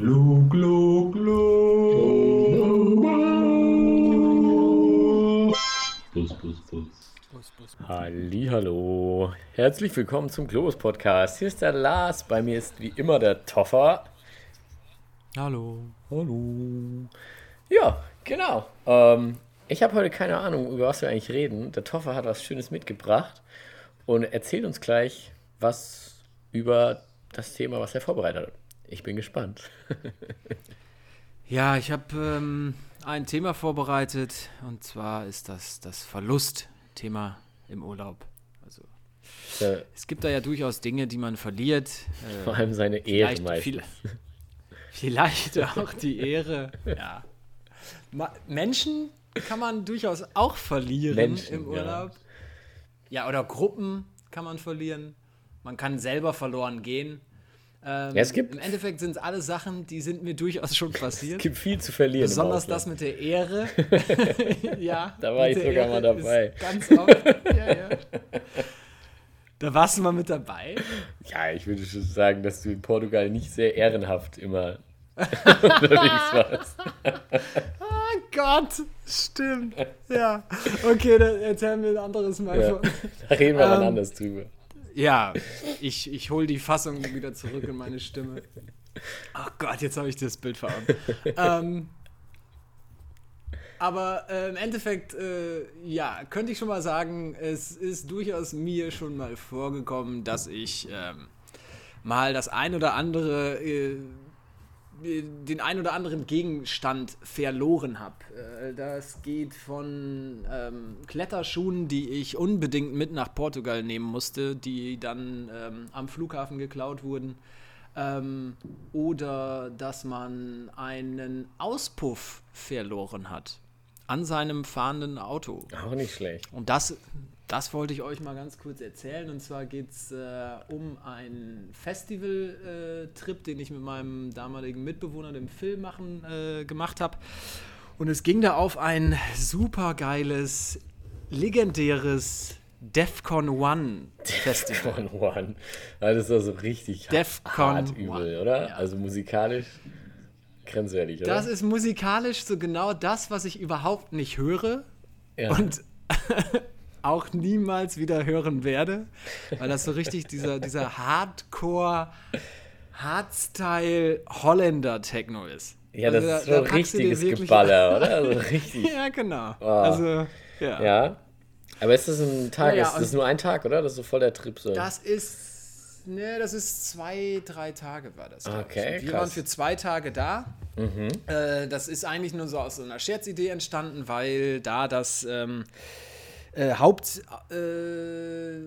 Glu, glu, glu. Bus, bus, bus. Hallo, herzlich willkommen zum Globus Podcast. Hier ist der Lars, bei mir ist wie immer der Toffer. Hallo. Hallo. Ja, genau. Ähm, ich habe heute keine Ahnung, über was wir eigentlich reden. Der Toffer hat was Schönes mitgebracht und erzählt uns gleich was über das Thema, was er vorbereitet hat. Ich bin gespannt. Ja, ich habe ähm, ein Thema vorbereitet und zwar ist das das Verlustthema im Urlaub. Also Äh, es gibt da ja durchaus Dinge, die man verliert. Äh, vor allem seine Ehre vielleicht, meistens. viel, vielleicht auch die Ehre. Ja. Ma Menschen kann man durchaus auch verlieren Menschen, im ja. Urlaub. Ja. oder Gruppen kann man verlieren. Man kann selber verloren gehen. Ähm, Ja, es gibt- Im Endeffekt sind es alle Sachen, die sind mir durchaus schon Es passiert. gibt viel zu verlieren. Besonders das mit der Ehre. ja. Da war ich sogar mal Ehre ist dabei. Ganz oft. Ja, ja. Da warst du mal mit dabei. Ja, ich würde schon sagen, dass du in Portugal nicht sehr ehrenhaft immer unterwegs warst. Oh Gott, stimmt. Ja. Okay, dann erzähl mir ein anderes Mal. Ja. von- Da reden wir mal Ähm, anders drüber. Ja, ich, ich hole die Fassung wieder zurück in meine Stimme. Ach Gott, jetzt habe ich das Bild Augen. ähm, aber äh, im Endeffekt, äh, ja, könnte ich schon mal sagen, es ist durchaus mir schon mal vorgekommen, dass ich ähm, mal das ein oder andere, äh, den ein oder anderen Gegenstand verloren habe. Äh, das geht von ähm, Kletterschuhen, die ich unbedingt mit nach Portugal nehmen musste, die dann ähm, am Flughafen geklaut wurden. Ähm, oder dass man einen Auspuff verloren hat an seinem fahrenden Auto. Auch nicht schlecht. Und das, das wollte ich euch mal ganz kurz erzählen. Und zwar geht es äh, um einen Festival-Trip, den ich mit meinem damaligen Mitbewohner, dem Phil, machen, äh, gemacht habe. Und es ging da auf ein super geiles, legendäres DEFCON One Festival. Von One. Das ist also richtig Defcon hart übel, One, oder? ja. Also musikalisch grenzwertig, oder? Das ist musikalisch so genau das, was ich überhaupt nicht höre. ja. und auch niemals wieder hören werde, weil das so richtig dieser, dieser Hardcore, Hardstyle Holländer Techno ist. ja, das Also ist da- so da dir richtiges wirklich- Geballer, oder? Also richtig. Ja, genau. Oh. Also, ja. Ja. Aber ist das ein Tag? Ja, ist das nur ein Tag, oder? Das ist so voll der Trip so. Das ist, ne, das ist zwei, drei Tage war das. Okay, ich. Wir krass. waren für zwei Tage da. Äh, das ist eigentlich nur so aus so einer Scherzidee entstanden, weil da das ähm, äh, Haupt, äh,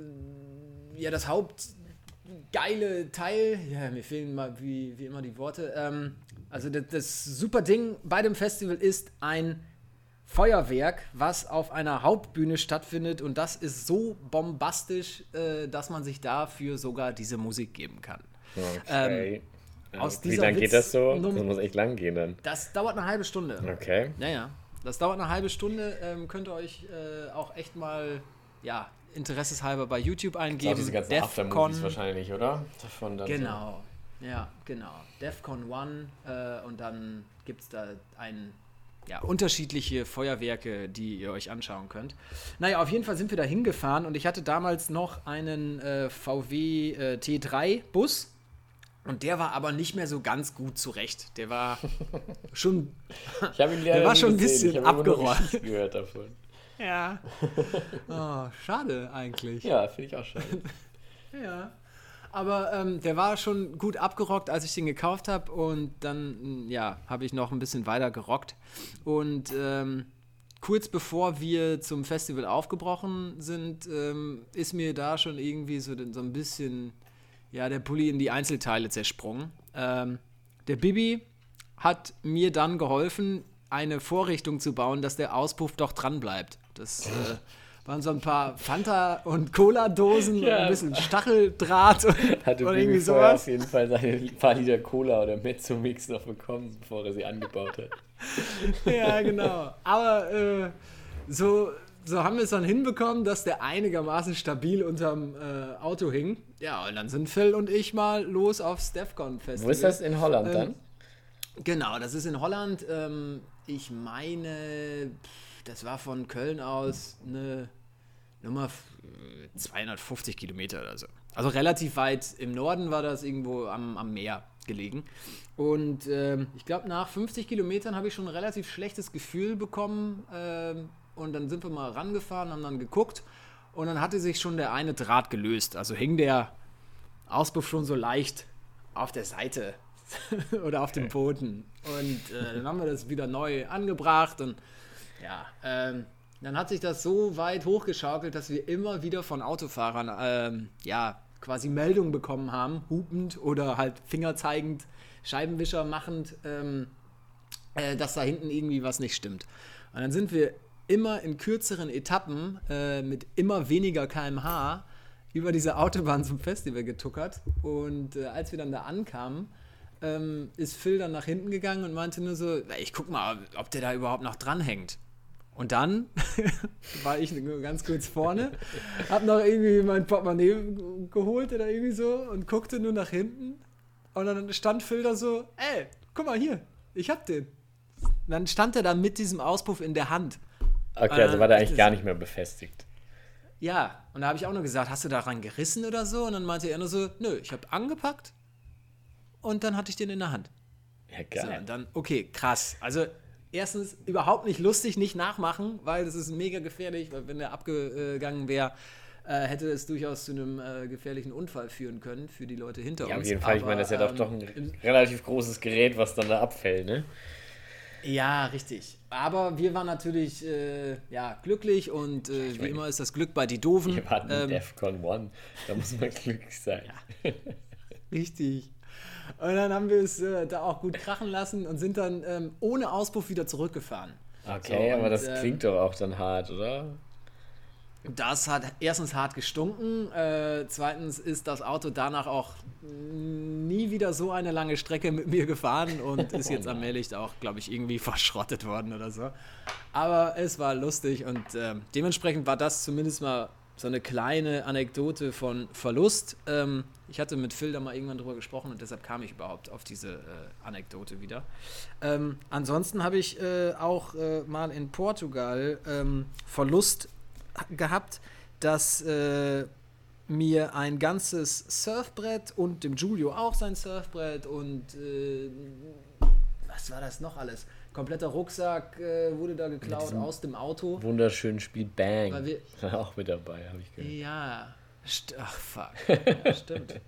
ja, das Hauptgeile Teil, ja, mir fehlen mal wie, wie immer die Worte. Ähm, also das, das super Ding bei dem Festival ist ein Feuerwerk, was auf einer Hauptbühne stattfindet und das ist so bombastisch, äh, dass man sich dafür sogar diese Musik geben kann. okay. ähm, aus Wie lange geht das so? Das muss echt lang gehen dann. Das dauert eine halbe Stunde. Okay. Ja, ja. Das dauert eine halbe Stunde. Ähm, könnt ihr euch äh, auch echt mal, ja, interesseshalber bei YouTube Auch eingeben. diese ganzen Aftermovies wahrscheinlich, oder? Genau. Ja, genau. DEFCON One äh, und dann gibt es da ein, ja, unterschiedliche Feuerwerke, die ihr euch anschauen könnt. Naja, auf jeden Fall sind wir da hingefahren und ich hatte damals noch einen äh, VW äh, T3-Bus. Und der war aber nicht mehr so ganz gut zurecht. Der war schon So. Ich habe ihn leider war schon ein bisschen abgerollt. Gehört davon. Ja. Oh, schade eigentlich. Ja, finde ich auch schade. Ja. Aber ähm, der war schon gut abgerockt, als ich den gekauft habe. Und dann, ja, habe ich noch ein bisschen weiter gerockt. Und ähm, kurz bevor wir zum Festival aufgebrochen sind, ähm, ist mir da schon irgendwie so, so ein bisschen, ja, der Pulli in die Einzelteile zersprungen. Ähm, der Bibi hat mir dann geholfen, eine Vorrichtung zu bauen, dass der Auspuff doch dran bleibt. Das äh, waren so ein paar Fanta- und Cola-Dosen und Ja. ein bisschen Stacheldraht und, Hatte und Bibi irgendwie sowas. auf jeden Fall seine paar Liter Cola oder Mezzo-Mix noch bekommen, bevor er sie angebaut hat. Ja, genau. Aber äh, so, so haben wir es dann hinbekommen, dass der einigermaßen stabil unterm äh, Auto hing. Ja, und dann sind Phil und ich mal los aufs DEFCON Festival. Wo ist das in Holland Ähm, dann? Genau, das ist in Holland. Ähm, ich meine, das war von Köln aus eine Nummer f- 250 Kilometer oder so. Also relativ weit im Norden war das irgendwo am, am Meer gelegen. Und ähm, ich glaube, nach 50 Kilometern habe ich schon ein relativ schlechtes Gefühl bekommen. Ähm, und dann sind wir mal rangefahren, haben dann geguckt. Und dann hatte sich schon der eine Draht gelöst. Also hing der Auspuff schon so leicht auf der Seite oder auf dem Boden. Und äh, dann haben wir das wieder neu angebracht und ja, ähm, dann hat sich das so weit hochgeschaukelt, dass wir immer wieder von Autofahrern ähm, ja quasi Meldungen bekommen haben, hupend oder halt fingerzeigend, Scheibenwischer machend, ähm, äh, dass da hinten irgendwie was nicht stimmt. Und dann sind wir immer in kürzeren Etappen äh, mit immer weniger kmh über diese Autobahn zum Festival getuckert. Und äh, als wir dann da ankamen, ähm, ist Phil dann nach hinten gegangen und meinte nur so, "Na, ich guck mal, ob der da überhaupt noch dranhängt. Und dann war ich nur ganz kurz vorne, hab noch irgendwie mein Portemonnaie geholt oder irgendwie so und guckte nur nach hinten. Und dann stand Phil da so, ey, guck mal hier, ich hab den. Und dann stand er da mit diesem Auspuff in der Hand. Okay, also war der eigentlich gar nicht mehr befestigt. Ja, und da habe ich auch nur gesagt, hast du daran gerissen oder so? Und dann meinte er nur so, nö, ich habe angepackt und dann hatte ich den in der Hand. Ja, So, geil. und dann, okay, krass. Also erstens überhaupt nicht lustig, nicht nachmachen, weil das ist mega gefährlich, weil wenn der abgegangen wäre, äh, hätte es durchaus zu einem äh, gefährlichen Unfall führen können für die Leute hinter Ja, uns. auf jeden Fall. Ich meine, das ist ja Aber, doch, doch ähm, ein relativ großes Gerät, was dann da abfällt, ne? Ja, richtig. Aber wir waren natürlich äh, ja, glücklich und äh, wie meine, immer ist das Glück bei die Doofen. Wir hatten Ähm, DEFCON 1. Da muss man glücklich sein. Richtig. Und dann haben wir es äh, da auch gut krachen lassen und sind dann ähm, ohne Auspuff wieder zurückgefahren. Okay, So, aber und, das ähm, klingt doch auch dann hart, oder? Das hat erstens hart gestunken, äh, zweitens ist das Auto danach auch nie wieder so eine lange Strecke mit mir gefahren und ist jetzt allmählich auch, glaube ich, irgendwie verschrottet worden oder so. Aber es war lustig und ähm, dementsprechend war das zumindest mal so eine kleine Anekdote von Verlust. Ähm, ich hatte mit Phil da mal irgendwann drüber gesprochen und deshalb kam ich überhaupt auf diese äh, Anekdote wieder. Ähm, ansonsten habe ich äh, auch äh, mal in Portugal ähm, Verlust gehabt, dass äh, mir ein ganzes Surfbrett und dem Julio auch sein Surfbrett und äh, was war das noch alles? Kompletter Rucksack äh, wurde da geklaut aus dem Auto. Wunderschönen Spiel Bang. Wir- War auch mit dabei, habe ich gehört. Ja, st ach fuck, ja, stimmt.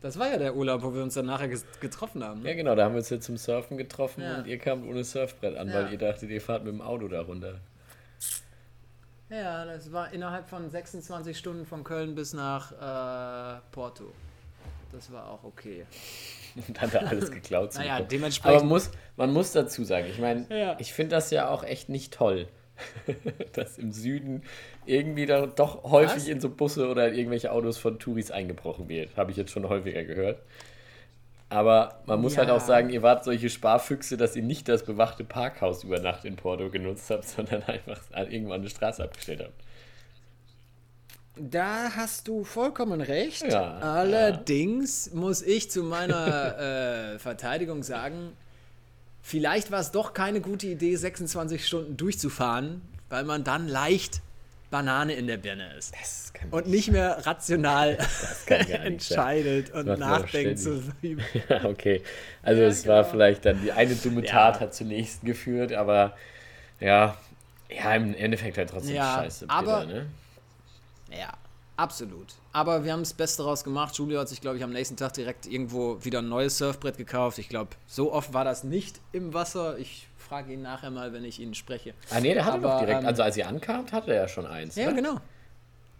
Das war ja der Urlaub, wo wir uns dann nachher getroffen haben. Ja, Ne? genau, da haben wir uns jetzt zum Surfen getroffen Ja. und ihr kamt ohne Surfbrett an, Ja. weil ihr dachtet, ihr fahrt mit dem Auto da runter. Ja, das war innerhalb von 26 Stunden von Köln bis nach äh, Porto. Das war auch okay. Und dann da alles geklaut Naja, dementsprechend- Aber muss, man muss dazu sagen, ich meine, Ja. ich finde das ja auch echt nicht toll, dass im Süden irgendwie da doch häufig Was? in so Busse oder in irgendwelche Autos von Touris eingebrochen wird. Habe ich jetzt schon häufiger gehört. Aber man muss halt Ja. auch sagen, ihr wart solche Sparfüchse, dass ihr nicht das bewachte Parkhaus über Nacht in Porto genutzt habt, sondern einfach irgendwann eine Straße abgestellt habt. Da hast du vollkommen recht. Ja, Allerdings muss ich zu meiner äh, Verteidigung sagen, vielleicht war es doch keine gute Idee, 26 Stunden durchzufahren, weil man dann leicht Banane in der Birne ist. Und nicht mehr rational nicht entscheidet und man doch nachdenkt. Wie- Ja, okay. Also Ja, es war genau. vielleicht dann die eine dumme Ja. Tat hat zur nächsten geführt, aber ja, ja, im Endeffekt halt trotzdem Ja, scheiße. aber- ne? Ja, absolut. Aber wir haben das Beste daraus gemacht. Julio hat sich, glaube ich, am nächsten Tag direkt irgendwo wieder ein neues Surfbrett gekauft. Ich glaube, so oft war das nicht im Wasser. Ich frage ihn nachher mal, wenn ich ihn spreche. Ah nee, der hatte Aber, doch direkt, ähm, also als ihr ankamt, hatte er ja schon eins. Ja, ne? genau.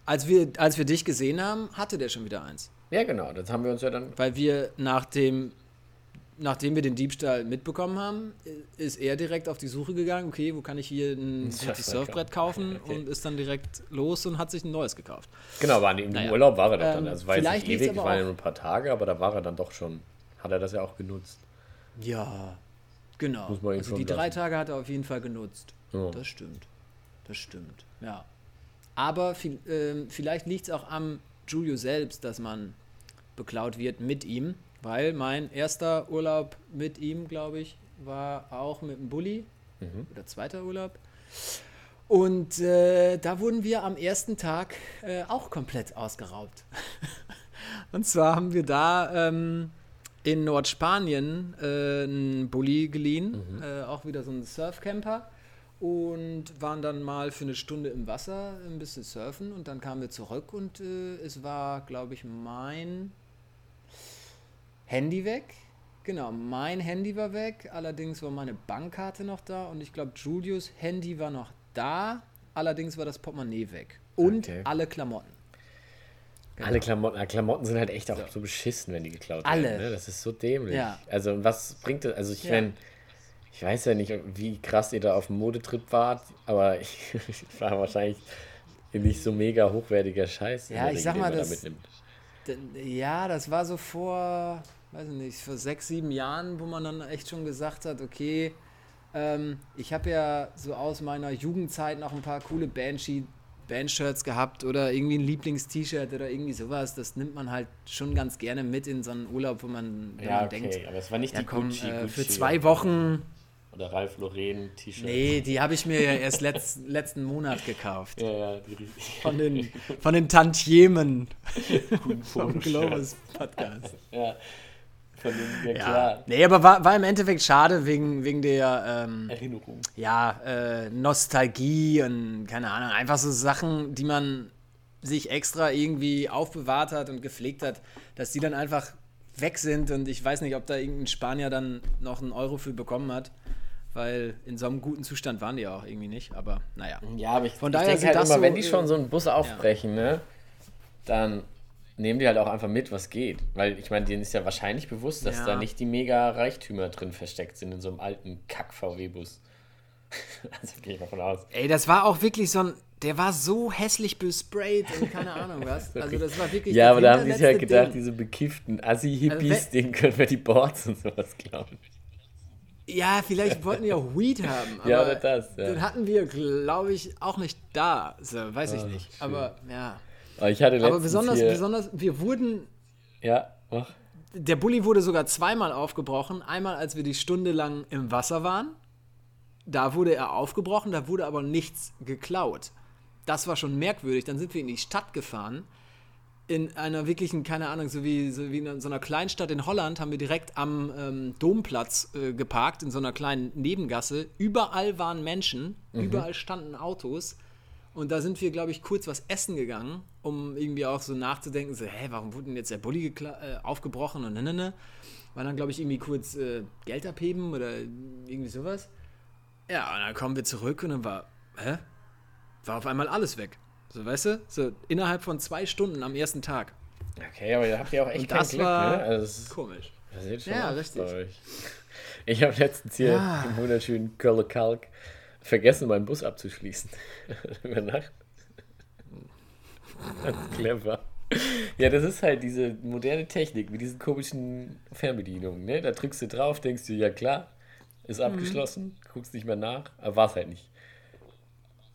Als wir, als wir dich gesehen haben, hatte der schon wieder eins. Ja, genau. Das haben wir uns ja dann. Weil wir nach dem, nachdem wir den Diebstahl mitbekommen haben, ist er direkt auf die Suche gegangen, okay, wo kann ich hier ein gutes Surfbrett kaufen Okay. und ist dann direkt los und hat sich ein neues gekauft. Genau, war im Naja. Urlaub war er doch dann. Ähm, Also war jetzt nicht vielleicht ewig, aber war ja auch- nur ein paar Tage, aber da war er dann doch schon. Hat er das ja auch genutzt. Ja, genau. Muss man also die drei lassen. Tage hat er auf jeden Fall genutzt. Ja. Das stimmt. Das stimmt, ja. Aber viel, ähm, vielleicht liegt es auch am Julio selbst, dass man beklaut wird mit ihm weil mein erster Urlaub mit ihm, glaube ich, war auch mit dem Bulli. Oder zweiter Urlaub. Und äh, da wurden wir am ersten Tag äh, auch komplett ausgeraubt. Und zwar haben wir da ähm, in Nordspanien äh, einen Bulli geliehen, äh, auch wieder so ein Surfcamper. Und waren dann mal für eine Stunde im Wasser ein bisschen surfen und dann kamen wir zurück und äh, es war, glaube ich, mein Handy weg. Genau, mein Handy war weg, allerdings war meine Bankkarte noch da und ich glaube, Julius Handy war noch da, allerdings war das Portemonnaie weg. Und Okay. alle Klamotten. Alle Klamotten, Klamotten sind halt echt auch so, beschissen, wenn die geklaut Alle. werden. Ne? Das ist so dämlich. Ja. Also, was bringt das? Also, ich Ja. meine, ich weiß ja nicht, wie krass ihr da auf dem Modetrip wart, aber ich, ich war wahrscheinlich nicht so mega hochwertiger Scheiß. in Ja, ich sag mal, man da das- mitnimmt. Ja, das war so vor, weiß ich nicht, vor sechs, sieben Jahren, wo man dann echt schon gesagt hat, okay, ähm, ich habe ja so aus meiner Jugendzeit noch ein paar coole Bandshe- Bandshirts gehabt oder irgendwie ein Lieblings-T-Shirt oder irgendwie sowas. Das nimmt man halt schon ganz gerne mit in so einen Urlaub, wo man, wenn Ja, man okay, denkt, aber es war nicht ja die komm, Gucci, äh, für Gucci zwei Wochen, oder Ralph Lauren T-Shirt. nee, die habe ich mir ja erst letz, letzten Monat gekauft. Ja, ja. Von den, von den Tantiemen vom. Globus Podcast. Ja, von den, ja, Ja. klar. Nee, aber war, war im Endeffekt schade wegen, wegen der ähm, Erinnerung. ja, äh, Nostalgie und keine Ahnung, einfach so Sachen, die man sich extra irgendwie aufbewahrt hat und gepflegt hat, dass die dann einfach weg sind und ich weiß nicht, ob da irgendein Spanier dann noch einen Euro für bekommen hat, weil in so einem guten Zustand waren die ja auch irgendwie nicht, aber naja. Ja, aber ich, Von ich daher denke halt immer, so, wenn die äh, schon so einen Bus aufbrechen, ne, dann nehmen die halt auch einfach mit, was geht. Weil ich meine, denen ist ja wahrscheinlich bewusst, dass Ja. da nicht die mega Reichtümer drin versteckt sind in so einem alten Kack-VW-Bus. also gehe ich mal von aus. Ey, das war auch wirklich so ein, der war so hässlich besprayt und keine Ahnung was. Also das war wirklich Ja, aber da haben die sich halt gedacht, Ding. diese bekifften Assi-Hippies, Also denen können wir die Boards und sowas klauen. Ja, vielleicht wollten die auch Weed haben. Aber Ja, oder das, ja. Den hatten wir, glaube ich, auch nicht da. So, weiß ich Ah, nicht. schön. Aber ja. Aber ich hatte Aber besonders, hier, besonders, wir wurden, Ja, mach. der Bulli wurde sogar zweimal aufgebrochen. Einmal, als wir die Stunde lang im Wasser waren. Da wurde er aufgebrochen, da wurde aber nichts geklaut. Das war schon merkwürdig. Dann sind wir in die Stadt gefahren. In einer wirklichen, keine Ahnung, so wie, so wie in so einer Kleinstadt in Holland haben wir direkt am ähm, Domplatz äh, geparkt, in so einer kleinen Nebengasse. Überall waren Menschen, überall standen Autos. Und da sind wir, glaube ich, kurz was essen gegangen, um irgendwie auch so nachzudenken, so, hä, warum wurde denn jetzt der Bulli äh, aufgebrochen und ne, ne, ne. War dann, glaube ich, irgendwie kurz äh, Geld abheben oder irgendwie sowas. Ja, und dann kommen wir zurück und dann war, hä? War auf einmal alles weg. So, weißt du? So innerhalb von zwei Stunden am ersten Tag. Okay, aber ihr habt ja auch echt Und kein das Glück, war ne? Also, ist, komisch. das ist schon Ja, richtig. Ich habe letztens hier Ja. im wunderschönen Kölner Kalk vergessen, meinen Bus abzuschließen. Über Nacht. Ganz clever. Ja, das ist halt diese moderne Technik mit diesen komischen Fernbedienungen. Ne? Da drückst du drauf, denkst du, ja klar, ist Mhm. abgeschlossen, guckst nicht mehr nach, aber war es halt nicht.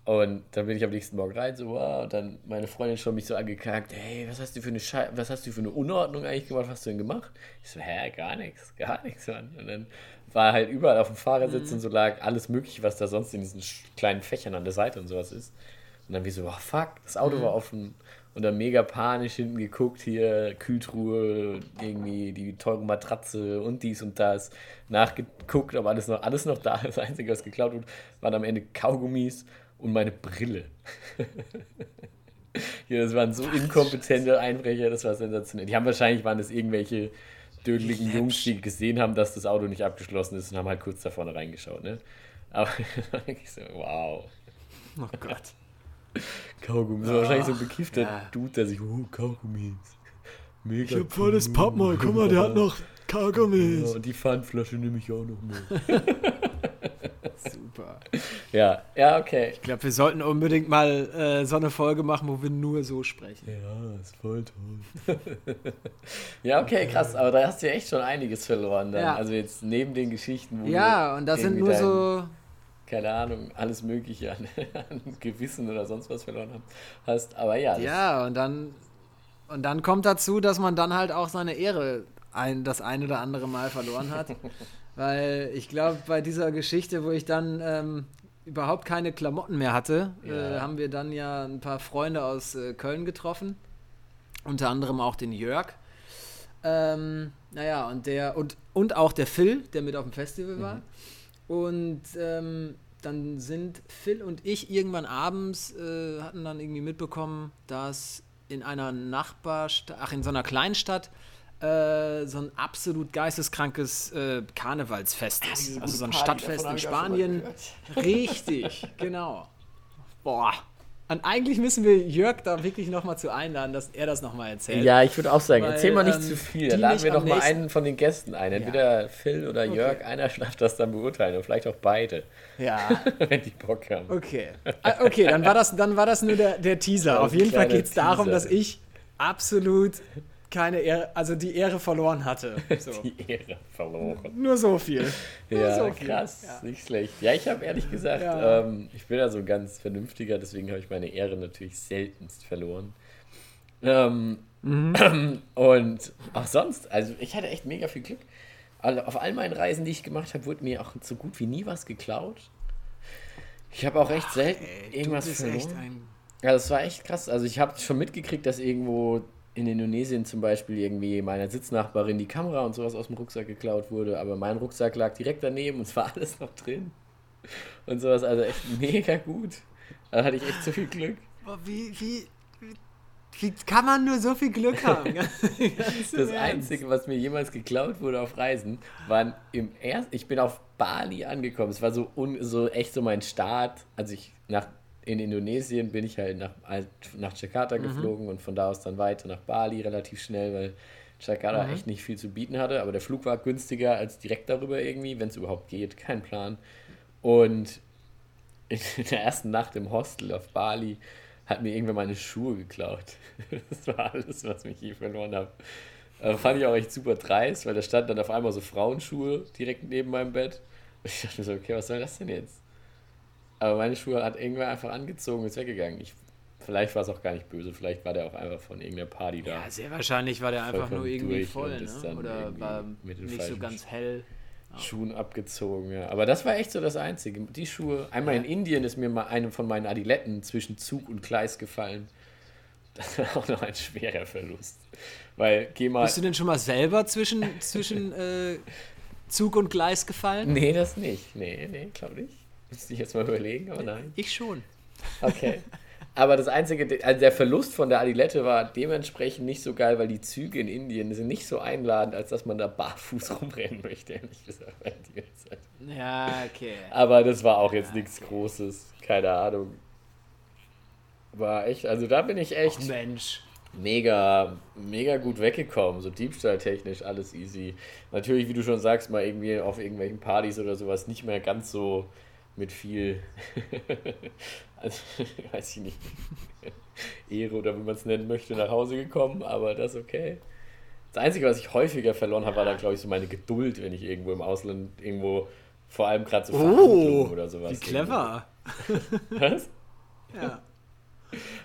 Und dann bin ich am nächsten Morgen rein, so, wow, und dann meine Freundin schon mich so angekackt, hey, was hast du für eine Schei was hast du für eine Unordnung eigentlich gemacht, was hast du denn gemacht? Ich so, hä, gar nichts, gar nichts, Mann. Und dann war halt überall auf dem Fahrersitz und so lag alles mögliche, was da sonst in diesen kleinen Fächern an der Seite und sowas ist. Und dann wie so, oh fuck, das Auto war offen. Und dann mega panisch hinten geguckt, hier Kühltruhe, irgendwie die teure Matratze und dies und das. Nachgeguckt, aber alles noch, alles noch da. Das Einzige, was geklaut wurde, waren am Ende Kaugummis und meine Brille. ja, das waren so inkompetente Einbrecher, das war sensationell. Die haben wahrscheinlich, waren das irgendwelche dödeligen Jungs, die gesehen haben, dass das Auto nicht abgeschlossen ist und haben halt kurz da vorne reingeschaut, ne? Aber ich so, wow. Oh Gott. Kaugummi. Das war wahrscheinlich so ein bekiffter ja. Dude, der sich, oh, Kaugummis. Mega. Ich hab voll das Pappmal, guck mal, der hat noch Ja, Kaugummis. und die Pfandflasche nehme ich auch noch mit. Super. Ja, ja, okay. Ich glaube, wir sollten unbedingt mal äh, so eine Folge machen, wo wir nur so sprechen. Ja, ist voll toll. ja, okay, krass. Aber da hast du ja echt schon einiges verloren dann. Ja. Also jetzt neben den Geschichten, wo Ja, und das sind nur dein, so. keine Ahnung, alles Mögliche an, an Gewissen oder sonst was verloren hast. Aber ja, Ja, und dann. Und dann kommt dazu, dass man dann halt auch seine Ehre ein, das ein oder andere Mal verloren hat. Weil ich glaube, bei dieser Geschichte, wo ich dann ähm, überhaupt keine Klamotten mehr hatte, Ja. äh, haben wir dann ja ein paar Freunde aus äh, Köln getroffen. Unter anderem auch den Jörg. Ähm, naja, und der und, und auch der Phil, der mit auf dem Festival war. Und ähm, dann sind Phil und ich irgendwann abends äh, hatten dann irgendwie mitbekommen, dass in einer Nachbarstadt, ach in so einer Kleinstadt, äh, so ein absolut geisteskrankes äh, Karnevalsfest ist. also so ein Stadtfest in Spanien. Richtig, genau. Boah. Und eigentlich müssen wir Jörg da wirklich nochmal zu einladen, dass er das nochmal erzählt. Ja, ich würde auch sagen, Weil, erzähl mal nicht ähm, zu viel. Dann laden wir doch mal einen von den Gästen ein. Entweder Phil oder Jörg, einer darf das dann beurteilen und vielleicht auch beide, Ja. wenn die Bock haben. Okay. Ah, Okay, dann war das, dann war das nur der, der Teaser. Das Auf jeden Fall geht es darum, dass ich absolut keine Ehre, also die Ehre verloren hatte. So. Die Ehre verloren. Nur so viel. Nur Ja, so viel. krass, Ja. nicht schlecht. Ja, ich habe ehrlich gesagt, Ja. ähm, ich bin ja so ein ganz vernünftiger, deswegen habe ich meine Ehre natürlich seltenst verloren. Ähm, Mhm. Und auch sonst, also ich hatte echt mega viel Glück. Also auf all meinen Reisen, die ich gemacht habe, wurde mir auch so gut wie nie was geklaut. Ich habe auch recht selten Ey, irgendwas verloren. echt ein. Ja, das war echt krass. Also ich habe schon mitgekriegt, dass irgendwo in Indonesien zum Beispiel irgendwie meiner Sitznachbarin die Kamera und sowas aus dem Rucksack geklaut wurde, aber mein Rucksack lag direkt daneben und es war alles noch drin. Und sowas, also echt mega gut. Da hatte ich echt so viel Glück. Wie, wie, wie, kann man nur so viel Glück haben? Das Ernst. Einzige, was mir jemals geklaut wurde auf Reisen, waren im ersten, ich bin auf Bali angekommen. Es war so, un, so echt so mein Start. Also ich nach in Indonesien bin ich halt nach, nach Jakarta geflogen und von da aus dann weiter nach Bali relativ schnell, weil Jakarta echt nicht viel zu bieten hatte. Aber der Flug war günstiger als direkt darüber irgendwie, wenn es überhaupt geht. Kein Plan. Und in der ersten Nacht im Hostel auf Bali hat mir irgendwer meine Schuhe geklaut. Das war alles, was mich je verloren habe. Äh, fand ich auch echt super dreist, weil da stand dann auf einmal so Frauenschuhe direkt neben meinem Bett. Und ich dachte mir so, okay, was soll das denn jetzt? Aber meine Schuhe hat irgendwer einfach angezogen und ist weggegangen. Ich, vielleicht war es auch gar nicht böse, vielleicht war der auch einfach von irgendeiner Party da. Ja, sehr wahrscheinlich war der einfach nur irgendwie voll, ne? Oder war nicht so ganz hell. Schuhen abgezogen, ja. Aber das war echt so das Einzige. Die Schuhe. Einmal in Indien ist mir mal eine von meinen Adiletten zwischen Zug und Gleis gefallen. Das war auch noch ein schwerer Verlust. Weil, geh mal. Bist du denn schon mal selber zwischen, zwischen äh, Zug und Gleis gefallen? Nee, das nicht. Nee, nee, glaube nicht. Müsste ich jetzt mal überlegen, aber nein. Ich schon. Okay. Aber das einzige, also der Verlust von der Adilette war dementsprechend nicht so geil, weil die Züge in Indien sind nicht so einladend, als dass man da barfuß rumrennen möchte, ehrlich gesagt. Ja, okay. Aber das war auch jetzt nichts Großes. Keine Ahnung. War echt, also da bin ich echt Mensch. mega, mega gut weggekommen. So diebstahltechnisch alles easy. Natürlich, wie du schon sagst, mal irgendwie auf irgendwelchen Partys oder sowas nicht mehr ganz so mit viel, also, weiß ich nicht, Ehre oder wie man es nennen möchte, nach Hause gekommen, aber das okay. Das Einzige, was ich häufiger verloren habe, war dann, glaube ich, so meine Geduld, wenn ich irgendwo im Ausland irgendwo, vor allem gerade so Verhandlungen Oh, oder sowas. wie clever. Irgendwo. Was? Ja.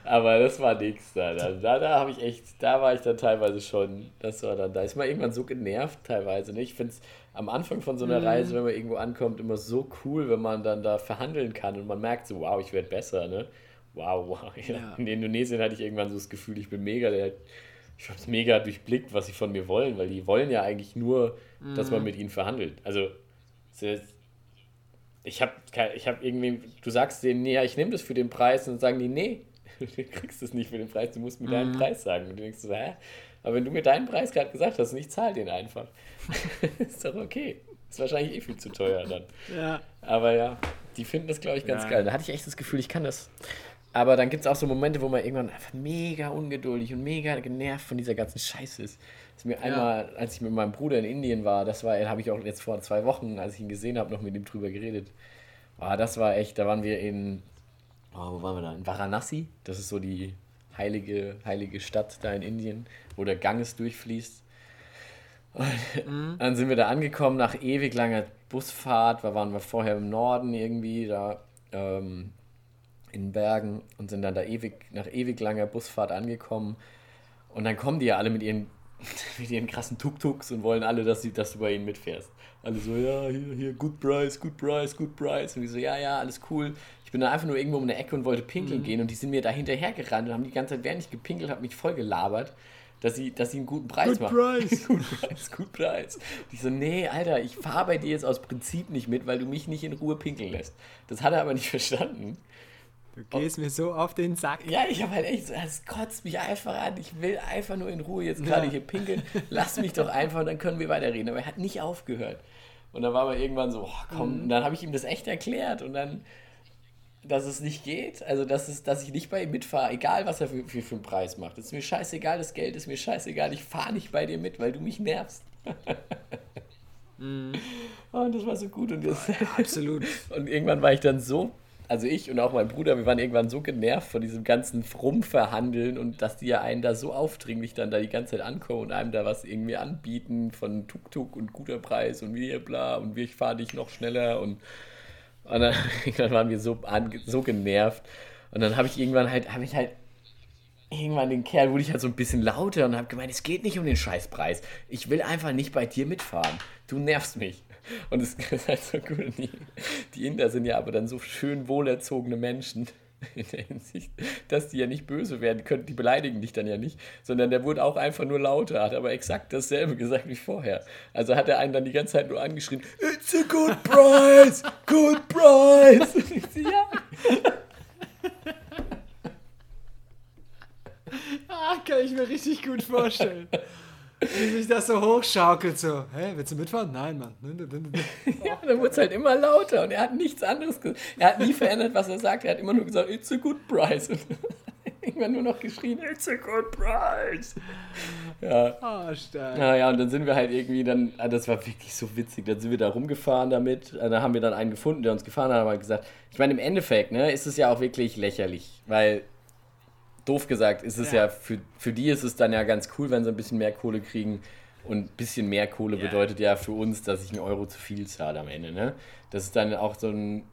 Aber das war nix da. Also da, da habe ich echt, da war ich dann teilweise schon, das war dann, da ist man irgendwann so genervt teilweise. Ne? Ich finde es am Anfang von so einer Mhm. Reise, wenn man irgendwo ankommt, immer so cool, wenn man dann da verhandeln kann und man merkt so, wow, ich werde besser, ne? Wow, wow. Ja. Ja. In Indonesien hatte ich irgendwann so das Gefühl, ich bin mega der, ich habe es mega durchblickt, was sie von mir wollen, weil die wollen ja eigentlich nur, dass Mhm. man mit ihnen verhandelt. Also, ich habe ich hab irgendwie, du sagst denen, nee, ja, ich nehme das für den Preis und dann sagen die, nee, du kriegst es nicht für den Preis, du musst mir Mhm. deinen Preis sagen. Und du denkst so, hä? Aber wenn du mir deinen Preis gerade gesagt hast und ich zahle den einfach, ist doch okay. Ist wahrscheinlich eh viel zu teuer dann. ja. Aber ja, die finden das, glaube ich, ganz Ja. geil. Da hatte ich echt das Gefühl, ich kann das. Aber dann gibt es auch so Momente, wo man irgendwann einfach mega ungeduldig und mega genervt von dieser ganzen Scheiße ist. Das ist mir einmal, als ich mit meinem Bruder in Indien war, das war, habe ich auch jetzt vor zwei Wochen, als ich ihn gesehen habe, noch mit ihm drüber geredet. Boah, das war echt, da waren wir in, oh, wo waren wir da? In Varanasi. Das ist so die heilige, heilige Stadt da in Indien, wo der Ganges durchfließt. Und Dann sind wir da angekommen nach ewig langer Busfahrt. Da waren wir vorher im Norden irgendwie, da ähm, in Bergen und sind dann da ewig, nach ewig langer Busfahrt angekommen. Und dann kommen die ja alle mit ihren mit ihren krassen Tuk-Tuks und wollen alle, dass, sie, dass du bei ihnen mitfährst. Alle so, ja, hier, hier, good price, good price, good price. Und die so, ja, ja, alles cool. Ich bin dann einfach nur irgendwo um eine Ecke und wollte pinkeln Mhm. gehen und die sind mir da hinterher gerannt und haben die ganze Zeit, während ich gepinkelt habe, mich voll gelabert, dass sie, dass sie einen guten Preis Good machen. price. good price, good price. Die so, nee, Alter, ich fahre bei dir jetzt aus Prinzip nicht mit, weil du mich nicht in Ruhe pinkeln lässt. Das hat er aber nicht verstanden. Du gehst mir so auf den Sack. Ja, ich habe halt echt so, es kotzt mich einfach an. Ich will einfach nur in Ruhe jetzt gerade Ja. hier pinkeln. Lass mich doch einfach und dann können wir weiterreden. Aber er hat nicht aufgehört. Und dann war man irgendwann so, oh, komm, Mhm. und dann habe ich ihm das echt erklärt und dann, dass es nicht geht. Also, dass, es, dass ich nicht bei ihm mitfahre, egal was er für, für, für einen Preis macht. Es ist mir scheißegal, das Geld ist mir scheißegal. Ich fahre nicht bei dir mit, weil du mich nervst. Mhm. Und das war so gut. Und, das, Absolut. und irgendwann war ich dann so, also ich und auch mein Bruder, wir waren irgendwann so genervt von diesem ganzen Rumverhandeln und dass die ja einen da so aufdringlich dann da die ganze Zeit ankommen und einem da was irgendwie anbieten von Tuk-Tuk und guter Preis und wir bla und wir, ich fahre dich noch schneller und, und dann, irgendwann waren wir so, so genervt und dann habe ich irgendwann halt, habe ich halt irgendwann den Kerl wurde ich halt so ein bisschen lauter und habe gemeint, es geht nicht um den Scheißpreis. Ich will einfach nicht bei dir mitfahren. Du nervst mich. Und es ist halt so. Und Die, die Inder sind ja aber dann so schön wohlerzogene Menschen in der Hinsicht, dass die ja nicht böse werden können. Die beleidigen dich dann ja nicht, sondern der wurde auch einfach nur lauter, hat aber exakt dasselbe gesagt wie vorher. Also hat er einen dann die ganze Zeit nur angeschrien, It's a good price, good price. Ja. Ah, kann ich mir richtig gut vorstellen. Wie sich das so hochschaukelt, so. Hä, willst du mitfahren? Nein, Mann. Ja, dann wurde es halt immer lauter und er hat nichts anderes gesagt. Er hat nie verändert, was er sagt. Er hat immer nur gesagt, it's a good price. Und irgendwann nur noch geschrien, it's a good price. Ja. Ah, stark. Naja, und dann sind wir halt irgendwie dann, ah, das war wirklich so witzig, dann sind wir da rumgefahren damit, äh, da haben wir dann einen gefunden, der uns gefahren hat, aber gesagt, ich meine, im Endeffekt, ne, ist es ja auch wirklich lächerlich, weil, doof gesagt, ist es ja, Ja. für, für die ist es dann ja ganz cool, wenn sie ein bisschen mehr Kohle kriegen und ein bisschen mehr Kohle Ja. bedeutet ja für uns, dass ich einen Euro zu viel zahle am Ende, ne, das ist dann auch so ein,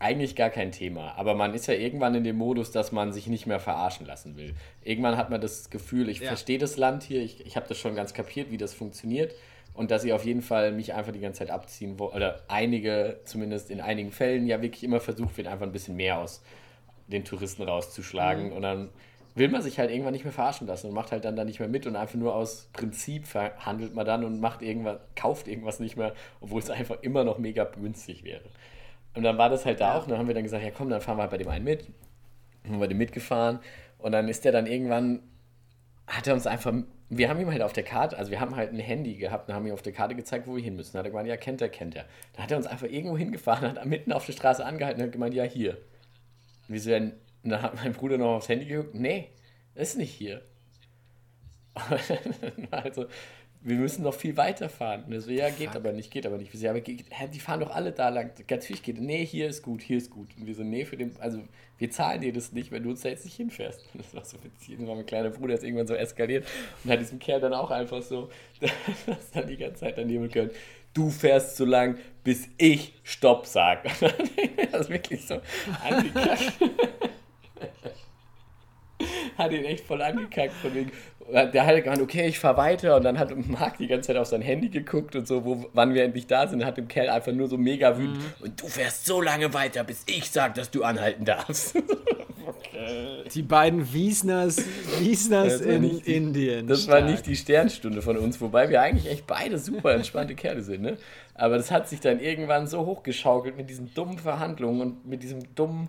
eigentlich gar kein Thema. Aber man ist ja irgendwann in dem Modus, dass man sich nicht mehr verarschen lassen will. Irgendwann hat man das Gefühl, ich Ja. verstehe das Land hier, ich, ich habe das schon ganz kapiert, wie das funktioniert. Und dass sie auf jeden Fall mich einfach die ganze Zeit abziehen wollen, oder einige, zumindest in einigen Fällen, ja wirklich immer versucht wird, einfach ein bisschen mehr aus den Touristen rauszuschlagen. Und dann will man sich halt irgendwann nicht mehr verarschen lassen und macht halt dann da nicht mehr mit und einfach nur aus Prinzip verhandelt man dann und macht irgendwas, kauft irgendwas nicht mehr, obwohl es einfach immer noch mega günstig wäre. Und dann war das halt da auch. Und dann haben wir dann gesagt, ja komm, dann fahren wir halt bei dem einen mit. Dann haben wir den mitgefahren. Und dann ist der dann irgendwann, hat er uns einfach, wir haben ihm halt auf der Karte, also wir haben halt ein Handy gehabt und haben ihm auf der Karte gezeigt, wo wir hin müssen. Dann hat er gemeint, ja, kennt er, kennt er. Dann hat er uns einfach irgendwo hingefahren, hat mitten auf der Straße angehalten und hat gemeint, ja, hier. Und wir so, ja, und dann hat mein Bruder noch aufs Handy geguckt, nee, ist nicht hier. also, wir müssen noch viel weiterfahren. Und er so, ja, geht aber nicht, geht aber nicht. Wir so, ja, aber geht, hä, die fahren doch alle da lang. Natürlich geht. Nee, hier ist gut, hier ist gut. Und wir so, nee, für den, also wir zahlen dir das nicht, wenn du uns da jetzt nicht hinfährst. Und das war so witzig. Und mein kleiner Bruder ist irgendwann so eskaliert und hat diesem Kerl dann auch einfach so, das dann die ganze Zeit daneben können. Du fährst so lang, bis ich Stopp sag. Und dann das wirklich so angekackt. hat ihn echt voll angekackt von wegen. Der hat gemeint, okay, ich fahr weiter und dann hat Marc die ganze Zeit auf sein Handy geguckt und so, wo, wann wir endlich da sind, hat dem Kerl einfach nur so mega wütend und du fährst so lange weiter, bis ich sag, dass du anhalten darfst. okay. Die beiden Wiesners, Wiesners war in die- Indien. Das war Stark. nicht die Sternstunde von uns, wobei wir eigentlich echt beide super entspannte Kerle sind, ne? Aber das hat sich dann irgendwann so hochgeschaukelt mit diesen dummen Verhandlungen und mit diesem dummen.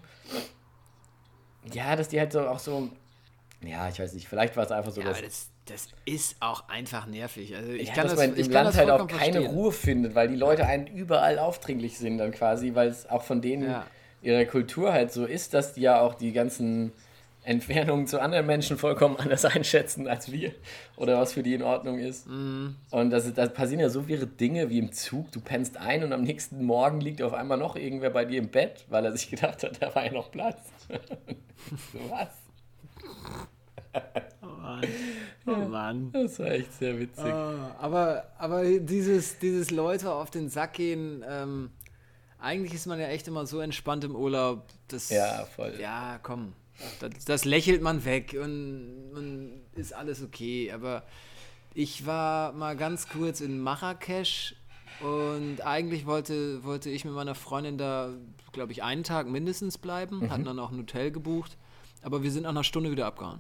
Ja, dass die halt so auch so. Ja, ich weiß nicht, vielleicht war es einfach so, Ja, dass, das, das ist auch einfach nervig. Also ich ja, kann dass das, man ich im kann Land das halt auch keine verstehen. Ruhe findet, weil die Leute einen überall aufdringlich sind dann quasi, weil es auch von denen Ja. Ihrer Kultur halt so ist, dass die ja auch die ganzen Entfernungen zu anderen Menschen vollkommen anders einschätzen als wir oder was für die in Ordnung ist. Mhm. Und das, das passieren ja so viele Dinge wie im Zug, du pennst ein und am nächsten Morgen liegt auf einmal noch irgendwer bei dir im Bett, weil er sich gedacht hat, da war ja noch Platz. so was. Oh Mann. Oh Mann. Das war echt sehr witzig. Ah, aber, aber dieses, dieses Leute auf den Sack gehen, ähm, eigentlich ist man ja echt immer so entspannt im Urlaub. Das, Ja, voll. Ja, komm. Das, das lächelt man weg und, und ist alles okay. Aber ich war mal ganz kurz in Marrakesch und eigentlich wollte, wollte ich mit meiner Freundin da, glaube ich, einen Tag mindestens bleiben, Mhm. hatten dann auch ein Hotel gebucht, aber wir sind nach einer Stunde wieder abgehauen.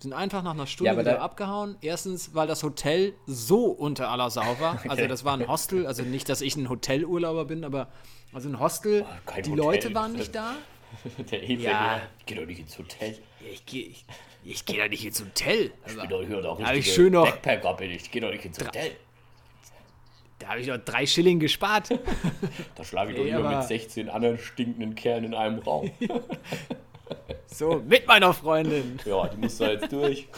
Sind einfach nach einer Stunde Ja, wieder abgehauen. Erstens, weil das Hotel so unter aller Sau war. Also das war ein Hostel, also nicht, dass ich ein Hotelurlauber bin, aber also ein Hostel. kein die Hotel. Leute waren nicht da. Der Hefe, Ja. ich geh doch nicht ins Hotel. Ich gehe ich, ich geh da nicht ins Hotel. Ich bin doch hier doch ich schön noch- Backpacker bin ich. Ich geh doch nicht ins Hotel. Da habe ich noch drei Schilling gespart. Da schlage ich doch lieber aber- mit 16 anderen stinkenden Kerlen in einem Raum. So, mit meiner Freundin. ja, die muss da jetzt durch.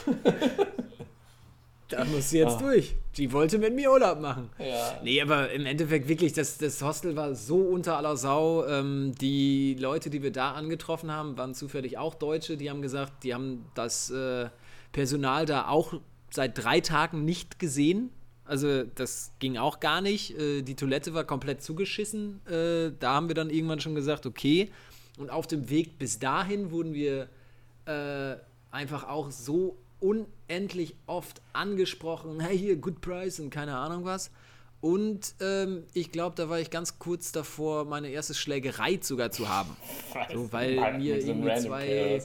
Da muss sie jetzt durch. Die wollte mit mir Urlaub machen. Ja. Nee, aber im Endeffekt wirklich, das, das Hostel war so unter aller Sau. Ähm, die Leute, die wir da angetroffen haben, waren zufällig auch Deutsche. Die haben gesagt, die haben das äh, Personal da auch seit drei Tagen nicht gesehen. Also das ging auch gar nicht. Äh, die Toilette war komplett zugeschissen. Äh, da haben wir dann irgendwann schon gesagt, okay. Und auf dem Weg bis dahin wurden wir äh, einfach auch so unendlich oft angesprochen, hey hier, good price und keine Ahnung was. Und ähm, ich glaube, da war ich ganz kurz davor, meine erste Schlägerei sogar zu haben. So, weil Mann, mir so ein irgendwie zwei,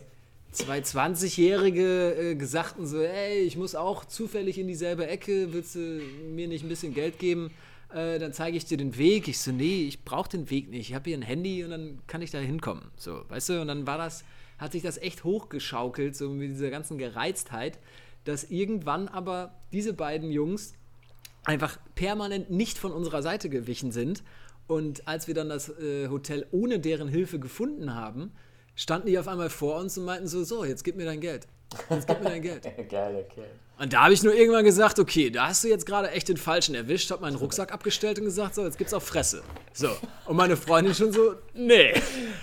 zwei 20-Jährige äh, gesagten so, ey, ich muss auch zufällig in dieselbe Ecke, willst du mir nicht ein bisschen Geld geben? Äh, dann zeige ich dir den Weg. Ich so, nee, ich brauche den Weg nicht. Ich habe hier ein Handy und dann kann ich da hinkommen. So, weißt du? Und dann war das, hat sich das echt hochgeschaukelt, so mit dieser ganzen Gereiztheit, dass irgendwann aber diese beiden Jungs einfach permanent nicht von unserer Seite gewichen sind. Und als wir dann das äh, Hotel ohne deren Hilfe gefunden haben, standen die auf einmal vor uns und meinten so, so, jetzt gib mir dein Geld. Jetzt gib mir dein Geld. Geiler Kerl. Und da habe ich nur irgendwann gesagt, okay, da hast du jetzt gerade echt den Falschen erwischt, hab meinen Rucksack abgestellt und gesagt, so, jetzt gibt's auf Fresse. So. Und meine Freundin schon so, nee.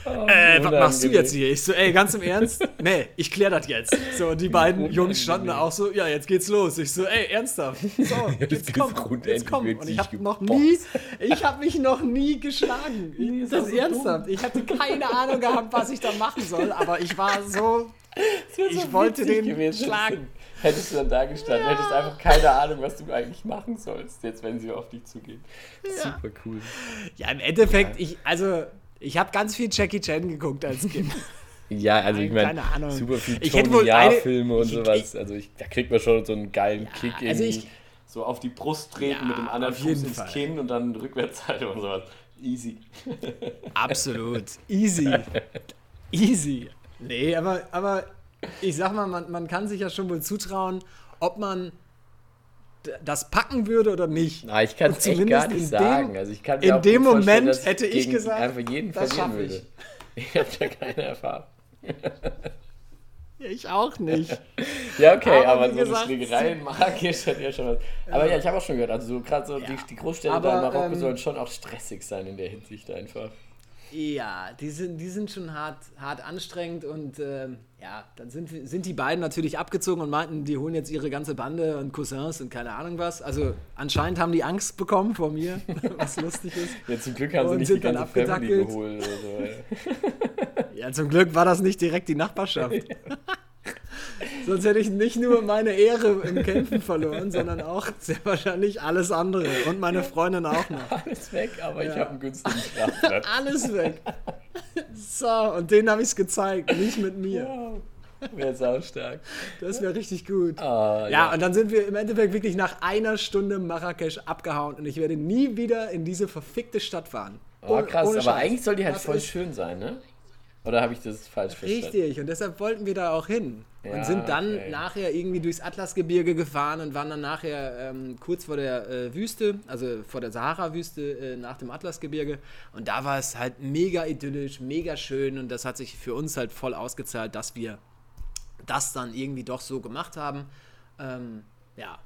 äh, was machst du jetzt hier? Ich so, ey, ganz im Ernst? Nee, ich klär das jetzt. So, und die beiden Jungs standen da auch so, ja, jetzt geht's los. Ich so, ey, ernsthaft. So, jetzt komm, jetzt komm. Und ich habe noch nie, ich habe mich noch nie geschlagen. ist das ist ernsthaft. Ich hatte keine Ahnung gehabt, was ich da machen soll, aber ich war so, ich so wollte witzig den gewesen. schlagen. Hättest du dann da gestanden, hättest einfach keine Ahnung, was du eigentlich machen sollst, jetzt wenn sie auf dich zugehen. Super cool. Ja, im Endeffekt, ich, also, ich habe ganz viel Jackie Chan geguckt als Kind. Ja, also ich meine, super viel Ich hätte Tony wohl eine- Jaa-Filme und ich- sowas. Also ich, da kriegt man schon so einen geilen Kick also irgendwie. ich- so auf die Brust treten Ja, mit dem anderen Fuß ins Fall. Kinn und dann Rückwärtshaltung und sowas. Easy. Absolut. Easy. Easy. Nee, aber, aber ich sag mal, man, man kann sich ja schon wohl zutrauen, ob man das packen würde oder nicht. Na, ich kann es echt zumindest gar nicht in dem- sagen. also ich kann in dem Moment hätte ich gesagt, einfach jeden das verlieren schaff ich. würde. Ich habe da keine Erfahrung. Ja, ich auch nicht. Ja, okay, Aber aber, so gesagt, eine Schlägerei Marrakesch hat ja schon was. Aber ja, ich habe auch schon gehört, also so gerade so die, die Großstädte da in Aber, Marokko ähm, sollen schon auch stressig sein in der Hinsicht einfach. Ja, die sind, die sind schon hart, hart anstrengend und ähm, ja, dann sind, sind die beiden natürlich abgezogen und meinten, die holen jetzt ihre ganze Bande und Cousins und keine Ahnung was. Also anscheinend haben die Angst bekommen vor mir, was lustig ist. Ja, zum Glück haben sie nicht die ganze Family geholt oder so. Ja, zum Glück war das nicht direkt die Nachbarschaft. Sonst hätte ich nicht nur meine Ehre im Kämpfen verloren, sondern auch sehr wahrscheinlich alles andere und meine Freundin auch noch. Alles weg, aber ich Ja. habe einen günstigen Strafplatz. Alles weg. So, und denen habe ich es gezeigt, nicht mit mir. Wow. Wäre saustark. Das wäre richtig gut. Ah, Ja, und dann sind wir im Endeffekt wirklich nach einer Stunde Marrakesch abgehauen und ich werde nie wieder in diese verfickte Stadt fahren. Oh, Ohne- krass, aber eigentlich soll die halt Das voll schön sein, ne? Oder habe ich das falsch verstanden? Richtig, und deshalb wollten wir da auch hin. Ja, und sind dann okay. nachher irgendwie durchs Atlasgebirge gefahren und waren dann nachher ähm, kurz vor der äh, Wüste, also vor der Sahara-Wüste äh, nach dem Atlasgebirge. Und da war es halt mega idyllisch, mega schön und das hat sich für uns halt voll ausgezahlt, dass wir das dann irgendwie doch so gemacht haben. Ähm, ja,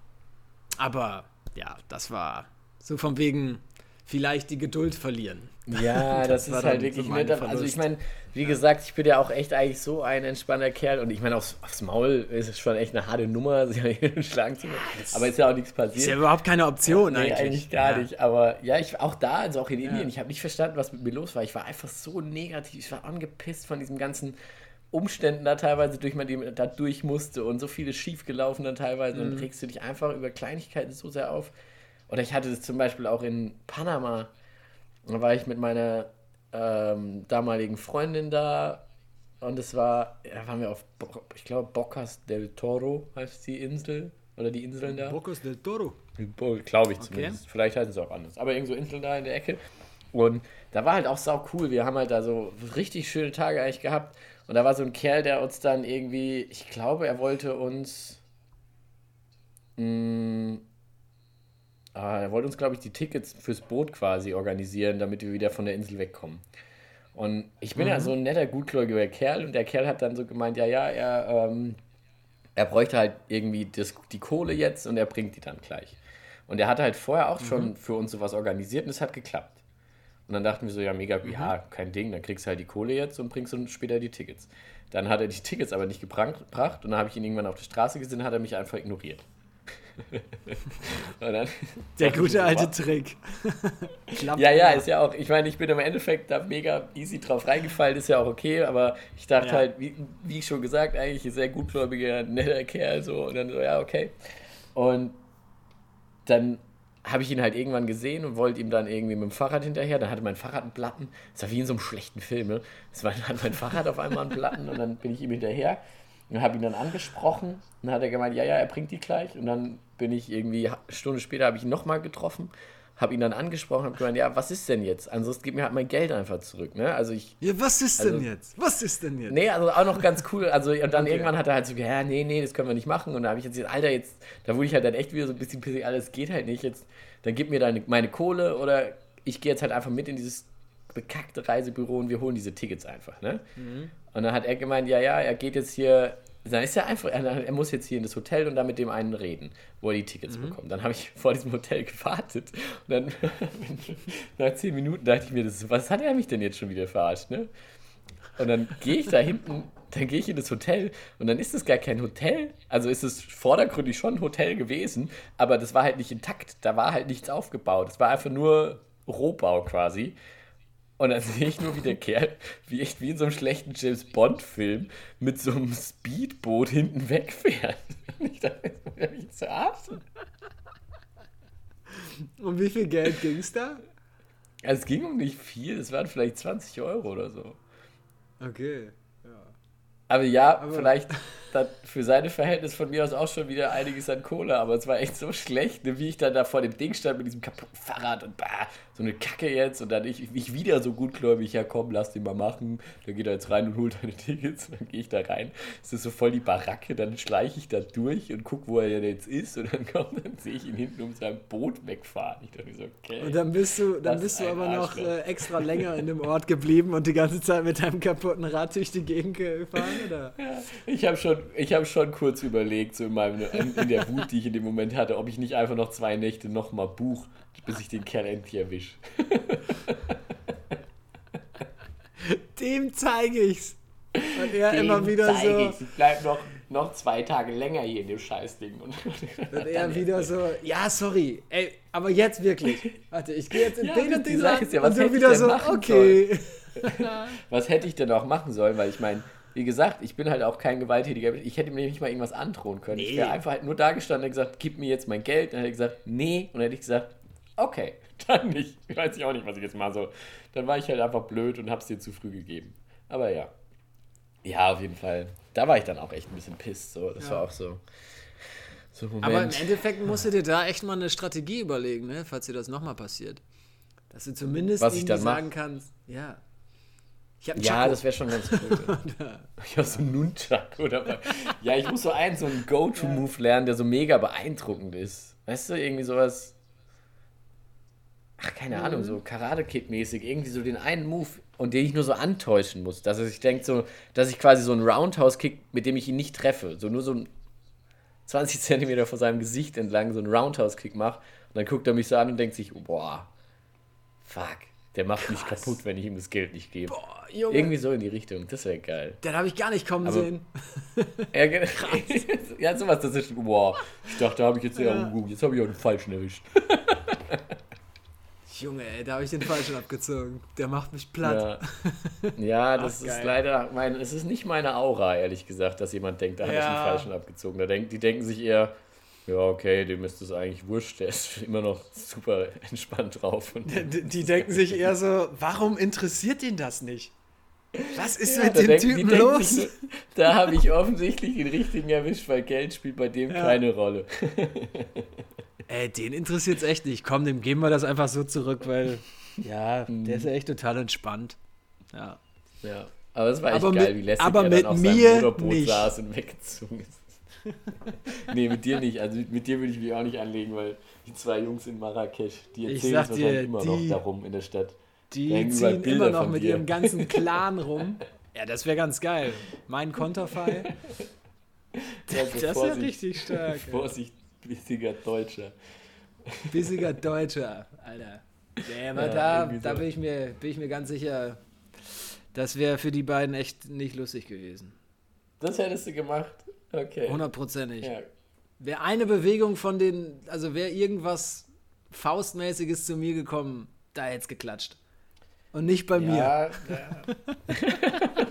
aber ja, das war so von wegen vielleicht die Geduld verlieren. Ja, das, Das ist halt wirklich so nett. Also ich Verlust. meine, wie gesagt, ich bin ja auch echt eigentlich so ein entspannter Kerl und ich meine, aufs, aufs Maul ist es schon echt eine harte Nummer, sich jeden Schlagen zu machen. Aber ist ja auch nichts passiert. Ist ja überhaupt keine Option Nee, eigentlich. eigentlich gar Ja. nicht. Aber ja, ich auch da, also auch in Indien, Ja. ich habe nicht verstanden, was mit mir los war. Ich war einfach so negativ, ich war angepisst von diesem ganzen Umständen da teilweise durch man die da durch musste und so vieles schiefgelaufen dann teilweise und regst du dich einfach über Kleinigkeiten so sehr auf. Oder ich hatte das zum Beispiel auch in Panama. Da war ich mit meiner ähm, damaligen Freundin da und es war, da waren wir auf, ich glaube, Bocas del Toro heißt die Insel oder die Inseln da. Bocos del Toro. Glaube ich zumindest. Vielleicht heißen sie auch anders. Aber irgendwo Inseln da in der Ecke. Und da war halt auch sau cool. Wir haben halt da so richtig schöne Tage eigentlich gehabt. Und da war so ein Kerl, der uns dann irgendwie, ich glaube, er wollte uns. Mh, ah, er wollte uns, glaube ich, die Tickets fürs Boot quasi organisieren, damit wir wieder von der Insel wegkommen. Und ich bin ja so ein netter, gutgläubiger Kerl. Und der Kerl hat dann so gemeint: Ja, ja, er. Ähm, er bräuchte halt irgendwie das, die Kohle jetzt und er bringt die dann gleich. Und er hatte halt vorher auch schon für uns sowas organisiert und es hat geklappt. Und dann dachten wir so, ja, mega, ja, kein Ding, dann kriegst du halt die Kohle jetzt und bringst uns später die Tickets. Dann hat er die Tickets aber nicht gebracht gebracht und dann habe ich ihn irgendwann auf der Straße gesehen, hat er mich einfach ignoriert. Der gute alte? Trick. Ja, ja, ist ja auch, ich meine, ich bin im Endeffekt da mega easy drauf reingefallen, ist ja auch okay, aber ich dachte Ja. halt, wie, wie schon gesagt, eigentlich ein sehr gutgläubiger, netter Kerl, so, und dann so, ja, okay. Und dann habe ich ihn halt irgendwann gesehen und wollte ihm dann irgendwie mit dem Fahrrad hinterher. Dann hatte mein Fahrrad einen Platten. Das war wie in so einem schlechten Film, ne? Das war, dann hat mein Fahrrad auf einmal einen Platten und dann bin ich ihm hinterher und habe ihn dann angesprochen. Und dann hat er gemeint, ja, ja, er bringt die gleich. Und dann bin ich irgendwie, eine Stunde später habe ich ihn nochmal getroffen, habe ihn dann angesprochen, habe gemeint, ja, was ist denn jetzt? Ansonsten gib mir halt mein Geld einfach zurück, ne? Also ich, Ja, was ist denn Also- jetzt? Was ist denn jetzt? Nee, also auch noch ganz cool. Also und dann Okay. irgendwann hat er halt so ja, nee, nee, das können wir nicht machen. Und da habe ich jetzt gesagt, Alter, jetzt, da wurde ich halt dann echt wieder so ein bisschen pissig, alles geht halt nicht. Jetzt, dann gib mir deine, meine Kohle oder ich gehe jetzt halt einfach mit in dieses bekackte Reisebüro und wir holen diese Tickets einfach, ne? Und dann hat er gemeint, ja, ja, er geht jetzt hier, dann ist er einfach, er, muss jetzt hier in das Hotel und da mit dem einen reden, wo er die Tickets bekommt. Dann habe ich vor diesem Hotel gewartet und dann nach zehn Minuten dachte ich mir, das, was hat er mich denn jetzt schon wieder verarscht, ne? Und dann gehe ich da hinten, dann gehe ich in das Hotel und dann ist es gar kein Hotel. Also ist es vordergründig schon ein Hotel gewesen, aber das war halt nicht intakt. Da war halt nichts aufgebaut. Es war einfach nur Rohbau quasi. Und dann sehe ich nur, wie der Kerl, wie echt wie in so einem schlechten James Bond-Film, mit so einem Speedboot hinten wegfährt. Und ich dachte, will er mich jetzt verarschen? Um wie viel Geld ging es da? Also es ging um nicht viel, es waren vielleicht 20 Euro oder so. Okay. Ja. Aber ja, Aber- vielleicht dann für seine Verhältnis von mir aus auch schon wieder einiges an Kohle, aber es war echt so schlecht, ne, wie ich dann da vor dem Ding stand mit diesem kaputten Fahrrad und bah, so eine Kacke jetzt und dann ich, ich wieder so gutgläubig, ja komm, lass den mal machen, dann geht er jetzt rein und holt deine Tickets, dann gehe ich da rein, es ist so voll die Baracke, dann schleiche ich da durch und guck, wo er denn jetzt ist und dann kommt, dann sehe ich ihn hinten um sein Boot wegfahren. Ich dachte so, okay. Und dann bist du, dann bist du aber noch Arschloch. äh, extra länger in dem Ort geblieben und die ganze Zeit mit deinem kaputten Rad durch die Gegend gefahren, oder? Ja, ich habe schon, ich hab schon kurz überlegt, so in, meinem, in, der Wut, die ich in dem Moment hatte, ob ich nicht einfach noch zwei Nächte nochmal buch, bis ich den Kerl endlich erwische. Dem zeige ich's. Und er immer wieder so, Ich bleib noch, noch zwei Tage länger hier in dem Scheißding. Und, und er wieder so, ja, sorry, ey, aber jetzt wirklich. Warte, ich gehe jetzt in Ja, den und den Sache ist ja, was und du wieder so, okay. Was hätte ich denn auch machen sollen? Weil ich meine, wie gesagt, ich bin halt auch kein gewalttätiger Mensch. Ich hätte mir nicht mal irgendwas androhen können. Ich wäre Nee. einfach halt nur da gestanden und gesagt, gib mir jetzt mein Geld. Dann hätte ich gesagt, nee. Und dann hätte ich gesagt, okay, dann nicht. Ich weiß ich auch nicht, was ich jetzt mache. So, dann war ich halt einfach blöd und hab's dir zu früh gegeben. Aber ja. Ja, auf jeden Fall. Da war ich dann auch echt ein bisschen pisst. So. Das Ja. war auch so. So. Aber im Endeffekt musst du dir da echt mal eine Strategie überlegen, ne, falls dir das nochmal passiert. Dass du zumindest Was ich irgendwie sagen kannst, ja. Ich Ja, das wäre schon ganz cool. ich habe so einen Nunchuck oder was. Ja, ich muss so einen, so einen Go-To-Move lernen, der so mega beeindruckend ist. Weißt du, irgendwie sowas. Ach, keine Ahnung, so Karate-Kid-mäßig. Irgendwie so den einen Move und den ich nur so antäuschen muss. Dass er sich denkt, so, dass ich quasi so einen Roundhouse-Kick, mit dem ich ihn nicht treffe. So nur so ein 20 Zentimeter vor seinem Gesicht entlang so einen Roundhouse-Kick mache. Und dann guckt er mich so an und denkt sich, boah, fuck, der macht mich Krass. kaputt, wenn ich ihm das Geld nicht gebe. Boah, Junge, Irgendwie so in die Richtung, das wäre geil. den habe ich gar nicht kommen Aber- sehen. Ja, ge- ja, sowas, das ist, boah, ich dachte, da habe ich jetzt, ja. Ja. jetzt habe ich auch den falschen erwischt. Junge, ey, da habe ich den falschen abgezogen. Der macht mich platt. Ja, ja das Ach, ist geil. leider, mein, es ist nicht meine Aura, ehrlich gesagt, dass jemand denkt, da habe ich Ja. den falschen abgezogen. Da denk, die denken sich eher, ja, okay, dem ist das eigentlich wurscht, der ist immer noch super entspannt drauf. Die, die denken sich eher so, warum interessiert ihn das nicht? Was ist Ja, mit dem Typen los? sich da habe ich offensichtlich den richtigen erwischt, weil Geld spielt bei dem Ja. keine Rolle. Ey, den interessiert's echt nicht. Komm, dem geben wir das einfach so zurück, weil, ja, der ist ja echt total entspannt. Ja. Ja. Aber es war echt Aber geil, mit- wie lässig aber er dann auf seinem nicht. saß und weggezogen ist. nee, mit dir nicht. Also mit dir würde ich mich auch nicht anlegen, weil die zwei Jungs in Marrakesch, die erzählen wahrscheinlich dir, immer die- noch darum in der Stadt. Die ziehen immer noch mit dir. ihrem ganzen Clan rum. Ja, das wäre ganz geil. Mein Konterfei. Also Das wäre richtig stark. Vorsicht, bissiger Deutscher. Bissiger Deutscher, Alter. Nee, aber Ja, da, da bin, ich mir, bin ich mir ganz sicher, das wäre für die beiden echt nicht lustig gewesen. Das hättest du gemacht? Okay. Hundertprozentig. Ja. Wäre eine Bewegung von den, also wäre irgendwas Faustmäßiges zu mir gekommen, da hätte es geklatscht. Und nicht bei mir. Ja, ja.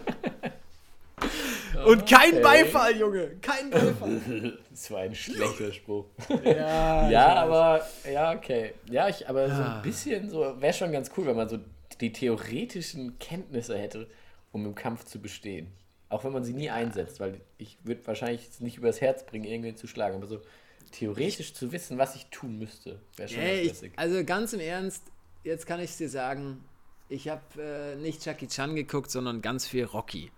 Und kein Okay. Beifall, Junge. Kein Beifall. Das war ein schlechter Spruch. ja, Ja, aber, ja, okay. Ja, ich, aber so Ja. ein bisschen so, wäre schon ganz cool, wenn man so die theoretischen Kenntnisse hätte, um im Kampf zu bestehen. Auch wenn man sie nie einsetzt, weil ich würde wahrscheinlich es nicht übers Herz bringen, irgendwen zu schlagen, aber so theoretisch zu wissen, was ich tun müsste, wäre schon ganz ich, also ganz im Ernst, jetzt kann ich es dir sagen, ich habe äh, nicht Jackie Chan geguckt, sondern ganz viel Rocky.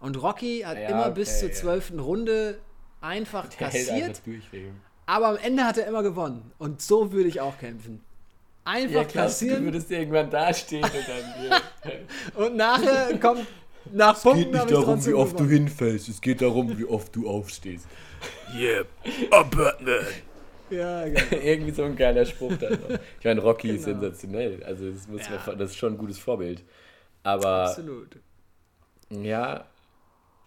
Und Rocky hat Ja, immer okay, bis zur ja. zwölften Runde einfach Der kassiert, aber am Ende hat er immer gewonnen. Und so würde ich auch kämpfen. Einfach Ja, klar, du kassieren würdest irgendwann dastehen und dann und nachher kommt nach Punkten habe ich trotzdem gewonnen. hinfällst, es geht darum, wie oft du aufstehst. Yeah, I'm Batman. Ja, genau. Irgendwie so ein geiler Spruch dann noch. Ich meine, Rocky ist Genau. sensationell. Also das, muss Ja. man, das ist schon ein gutes Vorbild. Aber Absolut. ja,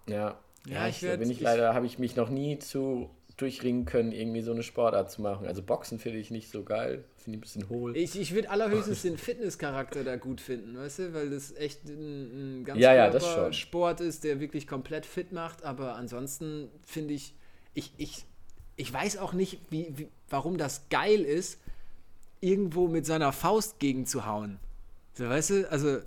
ja, Ja, ich da werd- bin ich ich- leider, habe ich mich noch nie zu durchringen können, irgendwie so eine Sportart zu machen. Also Boxen finde ich nicht so geil, finde ich ein bisschen hohl. Ich, ich würde allerhöchstens den Fitnesscharakter da gut finden, weißt du, weil das echt ein, ein ganz Ja, ja. Sport ist, der wirklich komplett fit macht, aber ansonsten finde ich, ich, ich, ich weiß auch nicht, wie, wie, warum das geil ist, irgendwo mit seiner Faust gegenzuhauen. So, weißt du, also,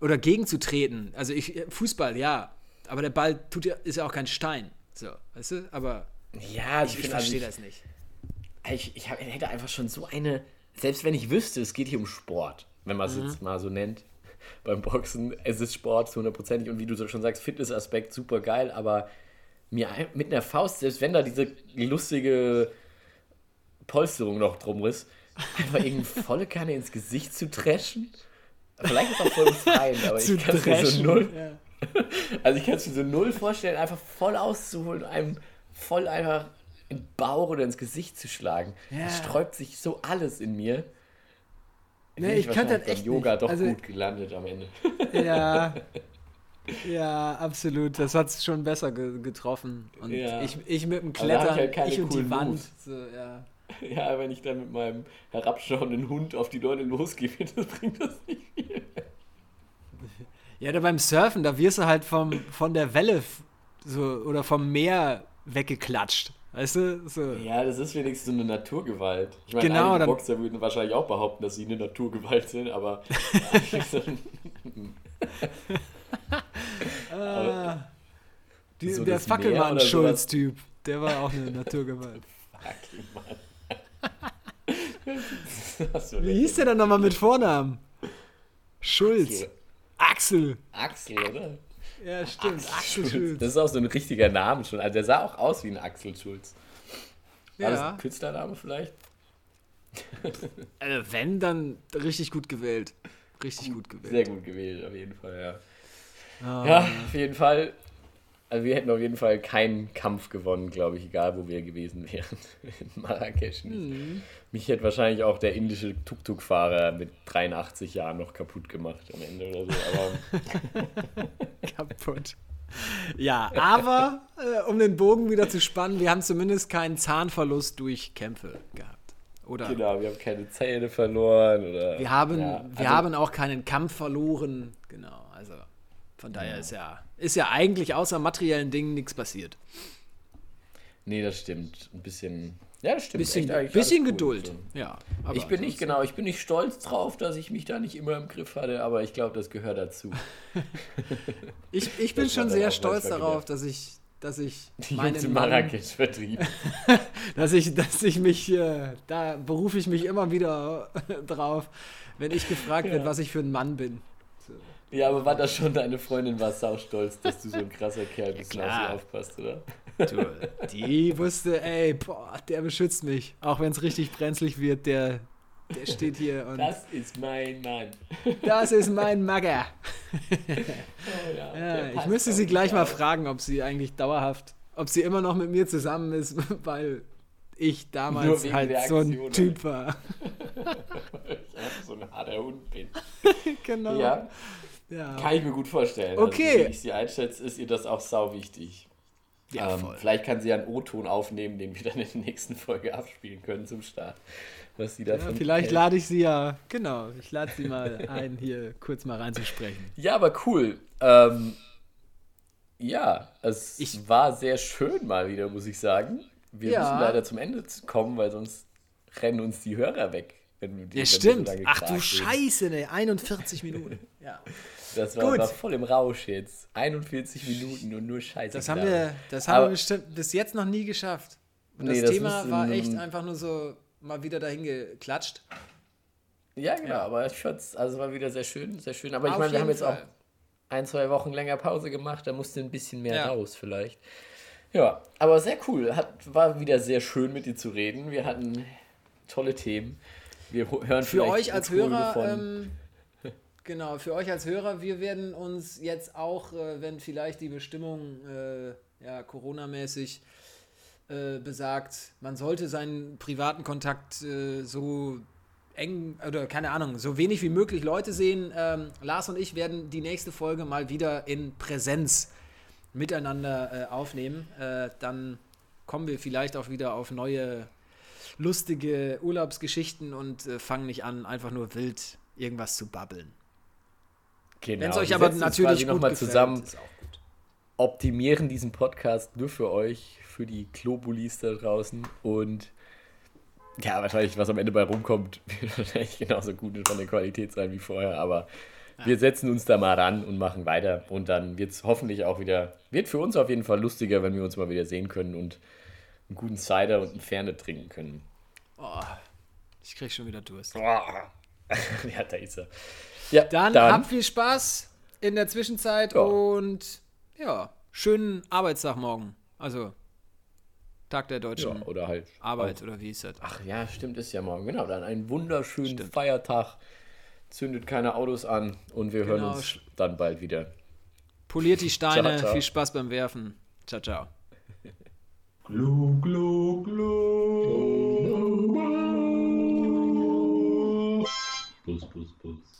oder gegenzutreten. Also ich, Fußball, ja, aber der Ball tut ja, ist ja auch kein Stein. So, weißt du, aber ja, also ich, ich find, also verstehe das nicht. Ich, ich hätte einfach schon so eine, selbst wenn ich wüsste, es geht hier um Sport, wenn man es Mhm. jetzt mal so nennt, beim Boxen, es ist Sport zu hundertprozentig und wie du schon sagst, Fitnessaspekt super geil, aber mir mit einer Faust, selbst wenn da diese lustige Polsterung noch drum ist, einfach irgendwie volle Kanne ins Gesicht zu dreschen, vielleicht ist auch voll befreiend, aber Zu ich kann es mir so null, ja. also ich kann es mir so null vorstellen, einfach voll auszuholen, einem voll einfach den Bauch oder ins Gesicht zu schlagen. Ja. Da sträubt sich so alles in mir. Nee, Bin ich kann das beim echt Yoga nicht. doch Also- gut gelandet am Ende. Ja. Ja, absolut. Das hat es schon besser ge getroffen. Und Ja. ich, ich mit dem hab ich Klettern, halt ich und die Wand. So, ja. Ja, wenn ich dann mit meinem herabschauenden Hund auf die Leute losgehe, das bringt das nicht viel. ja, da beim Surfen, da wirst du halt vom, von der Welle so, oder vom Meer weggeklatscht. Weißt du? So. Ja, das ist wenigstens so eine Naturgewalt. Ich meine, Genau, dann- Boxer würden wahrscheinlich auch behaupten, dass sie eine Naturgewalt sind, aber ein- Ah, die, so der Fackelmann-Schulz-Typ, der war auch eine Naturgewalt. Fucking Mann. Das ist so Wie hieß der denn nochmal mit Vornamen? Schulz. Axel. Axel. Axel, oder? Ja, stimmt. Axel Schulz. Das ist auch so ein richtiger Name schon. Also der sah auch aus wie ein Axel Schulz. War das Ja. ein Künstlername vielleicht? Also wenn, dann richtig gut gewählt. Richtig gut gewählt. Sehr gut gewählt, auf jeden Fall, ja. Ah. Ja, auf jeden Fall. Also wir hätten auf jeden Fall keinen Kampf gewonnen, glaube ich, egal wo wir gewesen wären. In Marrakesch nicht. Hm. Mich hätte wahrscheinlich auch der indische Tuk-Tuk-Fahrer mit 83 Jahren noch kaputt gemacht am Ende oder so. Aber kaputt. Ja, aber äh, um den Bogen wieder zu spannen, wir haben zumindest keinen Zahnverlust durch Kämpfe gehabt. Oder Genau, wir haben keine Zähne verloren. Oder, wir haben, ja, wir also- haben auch keinen Kampf verloren. Genau, also von daher ist ja, ist ja eigentlich außer materiellen Dingen nichts passiert. Nee, das stimmt. Ein bisschen. Ja, das stimmt. Bisschen, Echt bisschen. Geduld. So. Ja, Ich bin nicht, genau, ich bin nicht stolz drauf, dass ich mich da nicht immer im Griff hatte, aber ich glaube, das gehört dazu. Ich, ich bin schon sehr stolz darauf, dass ich, dass ich Die meinen Marrakesch vertrieben. dass ich, dass ich mich, äh, da berufe ich mich immer wieder drauf, wenn ich gefragt werde, was ich für ein Mann bin. Ja, aber war das schon deine Freundin war sau stolz, dass du so ein krasser Kerl bist und auf sie aufpasst, oder? Du, die wusste, ey, boah, der beschützt mich. Auch wenn es richtig brenzlig wird, der, der steht hier und das, Das ist mein Mann. ist mein Magger. Oh, ja, Ja, ich müsste sie gleich mal fragen, ob sie eigentlich dauerhaft, ob sie immer noch mit mir zusammen ist, weil ich damals halt so ein Typ war. Ich einfach so ein harter Hund bin. genau. Ja, Ja. kann ich mir gut vorstellen. Okay. Also, wie ich sie einschätze, ist ihr das auch sau wichtig. Ja, ähm, voll. vielleicht kann sie ja einen O-Ton aufnehmen, den wir dann in der nächsten Folge abspielen können zum Start. Was sie davon Ja, vielleicht hält. lade ich sie ja, genau, ich lade sie mal ein, hier kurz mal reinzusprechen. Ja, aber cool. Ähm, ja, es Ich- war sehr schön mal wieder, muss ich sagen. Wir Ja. müssen leider zum Ende kommen, weil sonst rennen uns die Hörer weg. Wenn du die, Ja, stimmt. Ach du. Scheiße, ne, 41 Minuten. Ja. Das war, Gut. war voll im Rausch jetzt. 41 Minuten und nur Scheiße. Das haben wir, das haben Aber- wir bestimmt bis jetzt noch nie geschafft. Und Nee, das, das Thema war echt einfach nur so mal wieder dahin geklatscht. Ja, genau, Ja. aber ich fand's, also war wieder sehr schön, sehr schön. Aber ich Auf meine, wir haben jetzt auch Fall. ein, zwei Wochen länger Pause gemacht, da musste ein bisschen mehr Ja. raus vielleicht. Ja, aber sehr cool. Hat, war wieder sehr schön mit dir zu reden. Wir hatten tolle Themen. Wir hören Für euch als Hörer, von- ähm, genau, für euch als Hörer, wir werden uns jetzt auch, äh, wenn vielleicht die Bestimmung äh, ja, Corona-mäßig äh, besagt, man sollte seinen privaten Kontakt äh, so eng oder keine Ahnung, so wenig wie möglich Leute sehen. Ähm, Lars und ich werden die nächste Folge mal wieder in Präsenz miteinander äh, aufnehmen. Äh, dann kommen wir vielleicht auch wieder auf neue lustige Urlaubsgeschichten und fangen nicht an, einfach nur wild irgendwas zu babbeln. Genau, Wenn es euch aber natürlich gut noch mal gefällt, zusammen, auch gut. optimieren diesen Podcast nur für euch, für die Klobulis da draußen und ja, wahrscheinlich, was am Ende bei rumkommt, wird wahrscheinlich genauso gut von der Qualität sein wie vorher, aber wir setzen uns da mal ran und machen weiter und dann wird es hoffentlich auch wieder, wird für uns auf jeden Fall lustiger, wenn wir uns mal wieder sehen können und einen guten Cider und einen Ferne trinken können. Oh, ich krieg schon wieder Durst. ja, da ist er. Ja, Dann, habt viel Spaß in der Zwischenzeit Ja. und ja, schönen Arbeitstag morgen. Also Tag der ja, deutschen oder halt Arbeit oder wie ist das? Ach ja, stimmt, ist ja morgen. Genau, dann einen wunderschönen Stimmt. Feiertag. Zündet keine Autos an und wir hören Genau. uns dann bald wieder. Poliert die Steine, Ciao, ciao. viel Spaß beim Werfen. Ciao, ciao. Glu, glu, glu. Bus, bus, bus.